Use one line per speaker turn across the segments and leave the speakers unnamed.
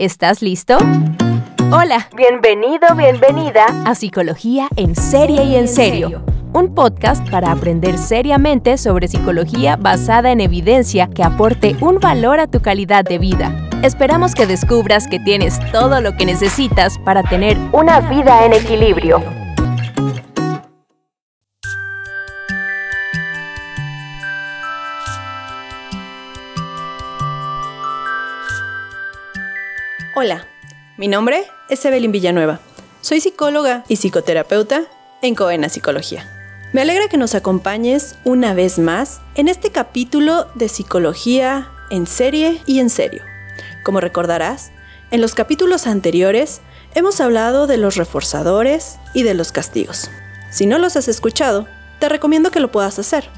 ¿Estás listo? Hola.
Bienvenido, bienvenida
a Psicología en Serie y en Serio. Un podcast para aprender seriamente sobre psicología basada en evidencia que aporte un valor a tu calidad de vida. Esperamos que descubras que tienes todo lo que necesitas para tener
una vida en equilibrio.
Hola, mi nombre es Evelyn Villanueva. Soy psicóloga y psicoterapeuta en Coena Psicología. Me alegra que nos acompañes una vez más en este capítulo de psicología en serie y en serio. Como recordarás, en los capítulos anteriores hemos hablado de los reforzadores y de los castigos. Si no los has escuchado, te recomiendo que lo puedas hacer,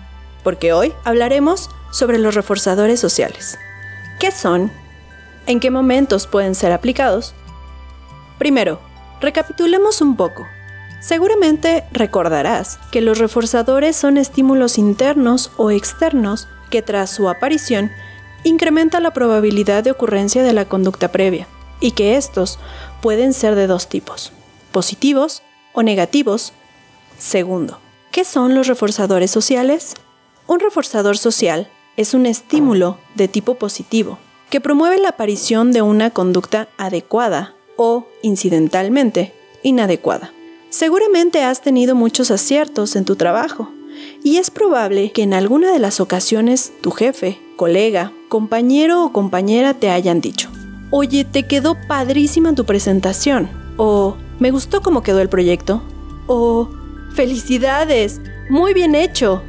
porque hoy hablaremos sobre los reforzadores sociales. ¿Qué son? ¿En qué momentos pueden ser aplicados? Primero, recapitulemos un poco. Seguramente recordarás que los reforzadores son estímulos internos o externos que tras su aparición incrementa la probabilidad de ocurrencia de la conducta previa y que estos pueden ser de dos tipos, positivos o negativos. Segundo, ¿qué son los reforzadores sociales? Un reforzador social es un estímulo de tipo positivo que promueve la aparición de una conducta adecuada o, incidentalmente, inadecuada. Seguramente has tenido muchos aciertos en tu trabajo y es probable que en alguna de las ocasiones tu jefe, colega, compañero o compañera te hayan dicho, oye, te quedó padrísima tu presentación, o me gustó cómo quedó el proyecto, o felicidades, muy bien hecho,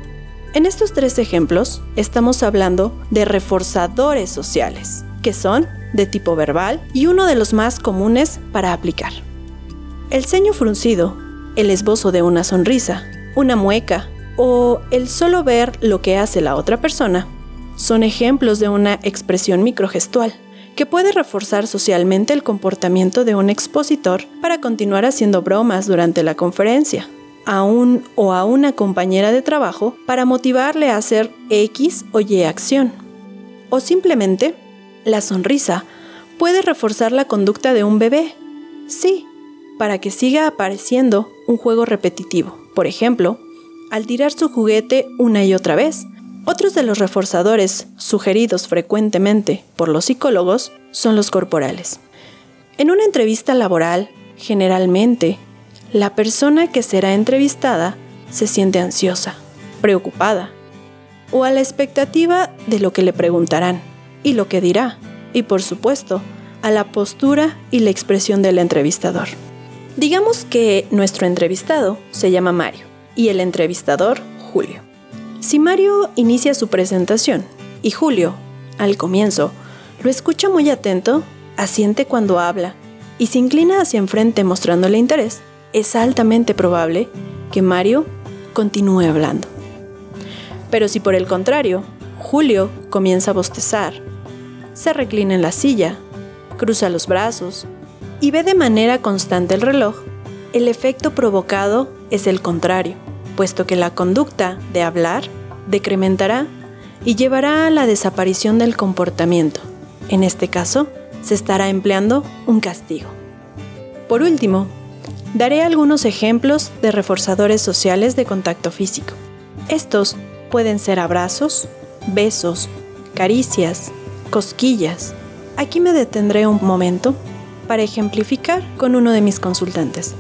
en estos tres ejemplos estamos hablando de reforzadores sociales, que son de tipo verbal y uno de los más comunes para aplicar. El ceño fruncido, el esbozo de una sonrisa, una mueca o el solo ver lo que hace la otra persona son ejemplos de una expresión microgestual que puede reforzar socialmente el comportamiento de un expositor para continuar haciendo bromas durante la conferencia a un o a una compañera de trabajo para motivarle a hacer X o Y acción. O simplemente, la sonrisa puede reforzar la conducta de un bebé. Sí, para que siga apareciendo un juego repetitivo. Por ejemplo, al tirar su juguete una y otra vez. Otros de los reforzadores sugeridos frecuentemente por los psicólogos son los corporales. En una entrevista laboral, generalmente la persona que será entrevistada se siente ansiosa, preocupada o a la expectativa de lo que le preguntarán y lo que dirá, y por supuesto, a la postura y la expresión del entrevistador. Digamos que nuestro entrevistado se llama Mario y el entrevistador Julio. Si Mario inicia su presentación y Julio, al comienzo, lo escucha muy atento, asiente cuando habla y se inclina hacia enfrente mostrándole interés, es altamente probable que Mario continúe hablando. Pero si por el contrario, Julio comienza a bostezar, se reclina en la silla, cruza los brazos y ve de manera constante el reloj, el efecto provocado es el contrario, puesto que la conducta de hablar decrementará y llevará a la desaparición del comportamiento. En este caso, se estará empleando un castigo. Por último, daré algunos ejemplos de reforzadores sociales de contacto físico. Estos pueden ser abrazos, besos, caricias, cosquillas. Aquí me detendré un momento para ejemplificar con uno de mis consultantes.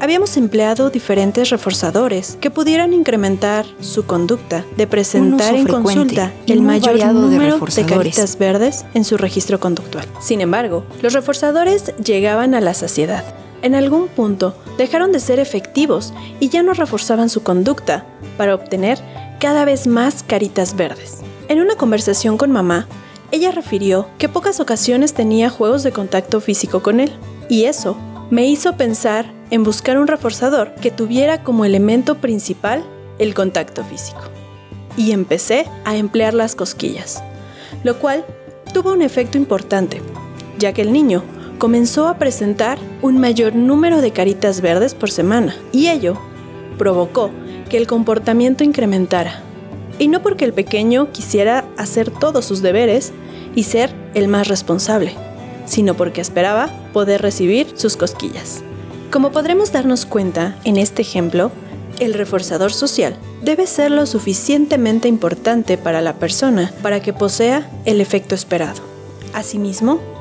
Habíamos empleado diferentes reforzadores que pudieran incrementar su conducta de presentar en consulta el mayor número de, de caritas verdes en su registro conductual. Sin embargo, los reforzadores llegaban a la saciedad en algún punto dejaron de ser efectivos y ya no reforzaban su conducta para obtener cada vez más caritas verdes. En una conversación con mamá, ella refirió que pocas ocasiones tenía juegos de contacto físico con él, y eso me hizo pensar en buscar un reforzador que tuviera como elemento principal el contacto físico. Y empecé a emplear las cosquillas, lo cual tuvo un efecto importante, ya que el niño comenzó a presentar un mayor número de caritas verdes por semana y ello provocó que el comportamiento incrementara. Y no porque el pequeño quisiera hacer todos sus deberes y ser el más responsable, sino porque esperaba poder recibir sus cosquillas. Como podremos darnos cuenta en este ejemplo, el reforzador social debe ser lo suficientemente importante para la persona para que posea el efecto esperado. Asimismo,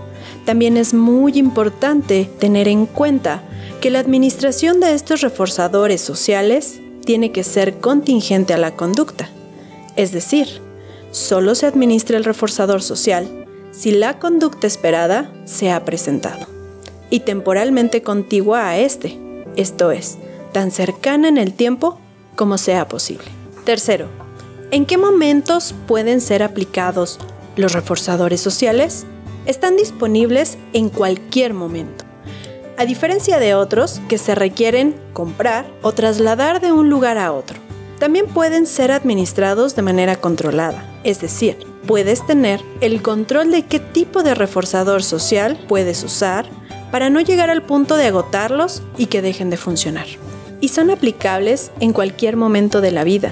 también es muy importante tener en cuenta que la administración de estos reforzadores sociales tiene que ser contingente a la conducta. Es decir, solo se administra el reforzador social si la conducta esperada se ha presentado y temporalmente contigua a este, esto es, tan cercana en el tiempo como sea posible. Tercero, ¿en qué momentos pueden ser aplicados los reforzadores sociales? Están disponibles en cualquier momento. A diferencia de otros que se requieren comprar o trasladar de un lugar a otro. También pueden ser administrados de manera controlada, es decir, puedes tener el control de qué tipo de reforzador social puedes usar para no llegar al punto de agotarlos y que dejen de funcionar. Y son aplicables en cualquier momento de la vida,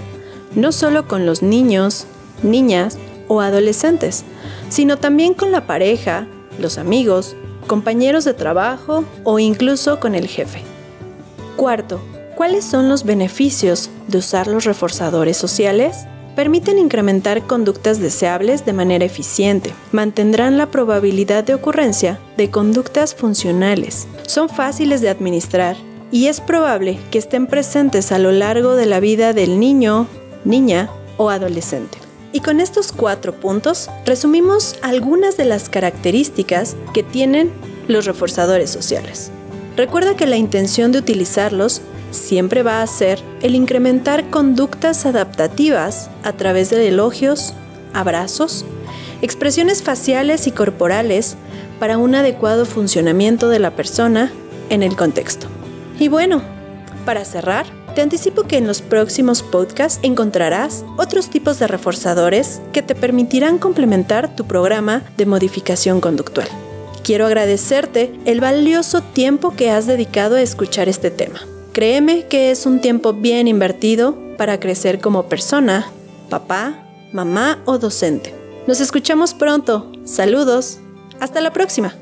no solo con los niños, niñas o adolescentes, sino también con la pareja, los amigos, compañeros de trabajo o incluso con el jefe. Cuarto, ¿cuáles son los beneficios de usar los reforzadores sociales? permiten incrementar conductas deseables de manera eficiente, mantendrán la probabilidad de ocurrencia de conductas funcionales, son fáciles de administrar y es probable que estén presentes a lo largo de la vida del niño, niña o adolescente. Y con estos cuatro puntos resumimos algunas de las características que tienen los reforzadores sociales. Recuerda que la intención de utilizarlos siempre va a ser el incrementar conductas adaptativas a través de elogios, abrazos, expresiones faciales y corporales para un adecuado funcionamiento de la persona en el contexto. Y bueno, para cerrar, te anticipo que en los próximos podcasts encontrarás otros tipos de reforzadores que te permitirán complementar tu programa de modificación conductual. Quiero agradecerte el valioso tiempo que has dedicado a escuchar este tema. Créeme que es un tiempo bien invertido para crecer como persona, papá, mamá o docente. Nos escuchamos pronto. Saludos. Hasta la próxima.